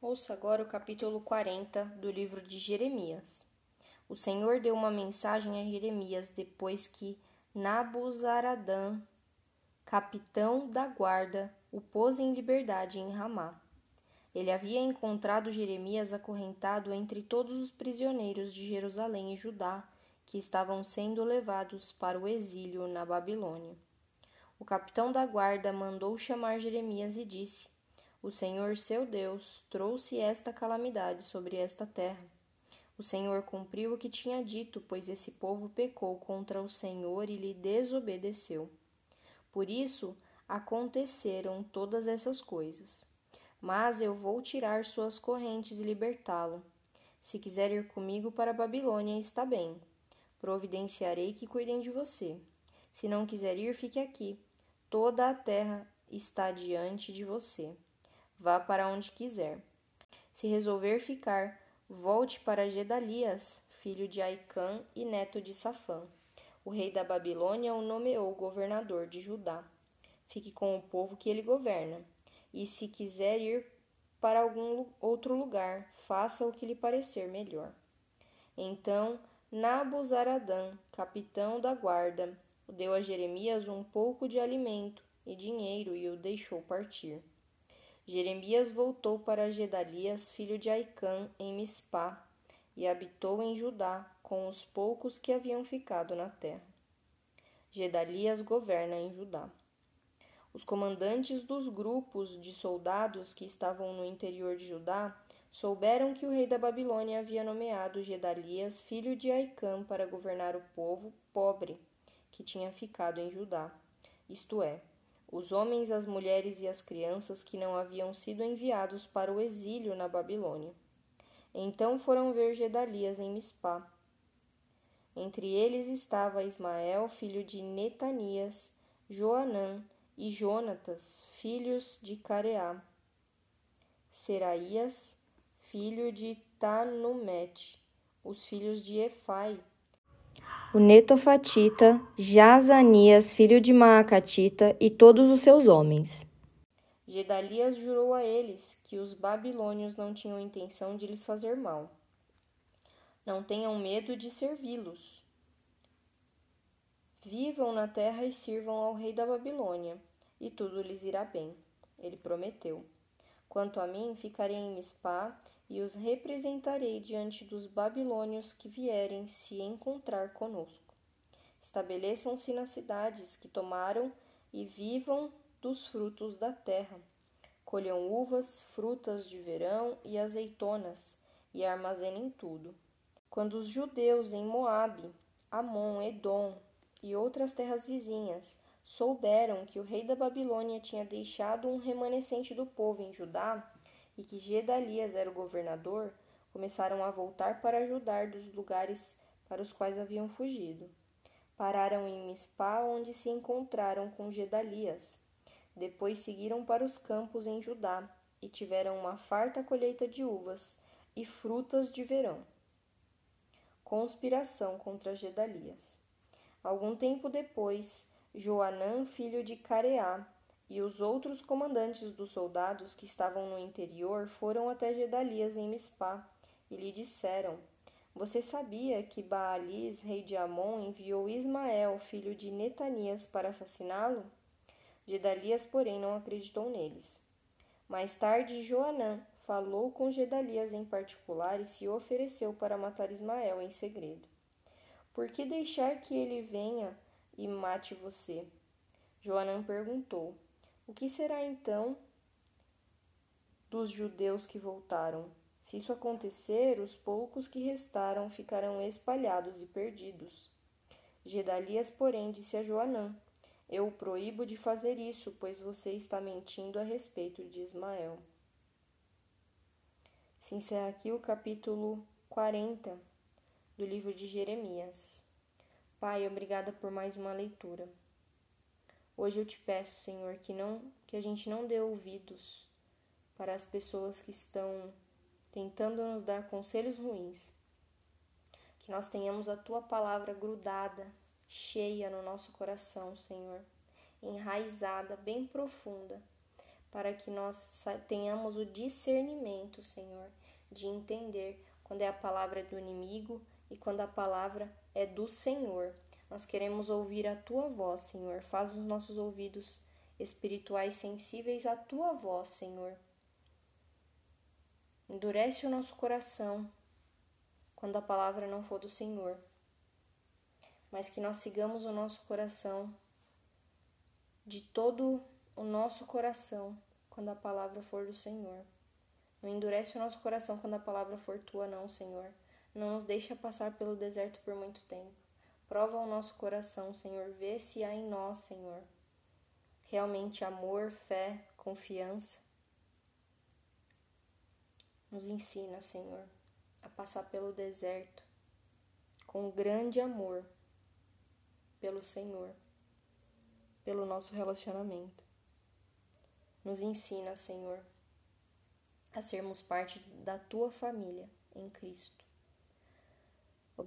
Ouça agora o capítulo 40 do livro de Jeremias. O Senhor deu uma mensagem a Jeremias depois que Nabuzaradã, capitão da guarda, o pôs em liberdade em Ramá. Ele havia encontrado Jeremias acorrentado entre todos os prisioneiros de Jerusalém e Judá que estavam sendo levados para o exílio na Babilônia. O capitão da guarda mandou chamar Jeremias e disse: o Senhor seu Deus trouxe esta calamidade sobre esta terra. O Senhor cumpriu o que tinha dito, pois esse povo pecou contra o Senhor e lhe desobedeceu. Por isso aconteceram todas essas coisas. Mas eu vou tirar suas correntes e libertá-lo. Se quiser ir comigo para a Babilônia, está bem. Providenciarei que cuidem de você. Se não quiser ir, fique aqui. Toda a terra está diante de você. Vá para onde quiser. Se resolver ficar, volte para Gedalias, filho de Aicã e neto de Safã. O rei da Babilônia o nomeou governador de Judá. Fique com o povo que ele governa. E se quiser ir para algum outro lugar, faça o que lhe parecer melhor. Então Nabuzaradã, capitão da guarda, deu a Jeremias um pouco de alimento e dinheiro e o deixou partir. Jeremias voltou para Gedalias, filho de Aicã, em Mispá, e habitou em Judá com os poucos que haviam ficado na terra. Gedalias governa em Judá. Os comandantes dos grupos de soldados que estavam no interior de Judá souberam que o rei da Babilônia havia nomeado Gedalias, filho de Aicã, para governar o povo pobre que tinha ficado em Judá, isto é, os homens, as mulheres e as crianças que não haviam sido enviados para o exílio na Babilônia. Então foram ver Gedalias em Mispá. Entre eles estava Ismael, filho de Netanias, Joanã e Jonatas, filhos de Careá, Seraías, filho de Tanumete, os filhos de Efai, o Netofatita, Jazanias, filho de Maacatita, e todos os seus homens. Gedalias jurou a eles que os babilônios não tinham intenção de lhes fazer mal. Não tenham medo de servi-los. Vivam na terra e sirvam ao rei da Babilônia, e tudo lhes irá bem. Ele prometeu. Quanto a mim, ficarei em Mispá e os representarei diante dos babilônios que vierem se encontrar conosco. Estabeleçam-se nas cidades que tomaram e vivam dos frutos da terra. Colham uvas, frutas de verão e azeitonas e armazenem tudo. Quando os judeus em Moabe, Amon, Edom e outras terras vizinhas souberam que o rei da Babilônia tinha deixado um remanescente do povo em Judá, e que Gedalias era o governador, começaram a voltar para ajudar dos lugares para os quais haviam fugido. Pararam em Mispá, onde se encontraram com Gedalias. Depois seguiram para os campos em Judá e tiveram uma farta colheita de uvas e frutas de verão. Conspiração contra Gedalias. Algum tempo depois, Joanã, filho de Careá, e os outros comandantes dos soldados que estavam no interior foram até Gedalias em Mispá e lhe disseram: Você sabia que Baalis, rei de Amon, enviou Ismael, filho de Netanias, para assassiná-lo? Gedalias, porém, não acreditou neles. Mais tarde, Joanã falou com Gedalias em particular e se ofereceu para matar Ismael em segredo. Por que deixar que ele venha e mate você? Joanã perguntou. O que será então dos judeus que voltaram? Se isso acontecer, os poucos que restaram ficarão espalhados e perdidos. Gedalias, porém, disse a Joanã: Eu o proíbo de fazer isso, pois você está mentindo a respeito de Ismael. Se encerra aqui o capítulo 40 do livro de Jeremias. Pai, obrigada por mais uma leitura. Hoje eu te peço, Senhor, que não que a gente não dê ouvidos para as pessoas que estão tentando nos dar conselhos ruins. Que nós tenhamos a tua palavra grudada, cheia no nosso coração, Senhor, enraizada, bem profunda, para que nós tenhamos o discernimento, Senhor, de entender quando é a palavra do inimigo e quando a palavra é do Senhor. Nós queremos ouvir a tua voz, Senhor. Faz os nossos ouvidos espirituais sensíveis à tua voz, Senhor. Endurece o nosso coração quando a palavra não for do Senhor, mas que nós sigamos o nosso coração de todo o nosso coração quando a palavra for do Senhor. Não endurece o nosso coração quando a palavra for tua, não, Senhor. Não nos deixa passar pelo deserto por muito tempo. Prova o nosso coração, Senhor. Vê se há em nós, Senhor, realmente amor, fé, confiança. Nos ensina, Senhor, a passar pelo deserto com grande amor pelo Senhor, pelo nosso relacionamento. Nos ensina, Senhor, a sermos parte da tua família em Cristo.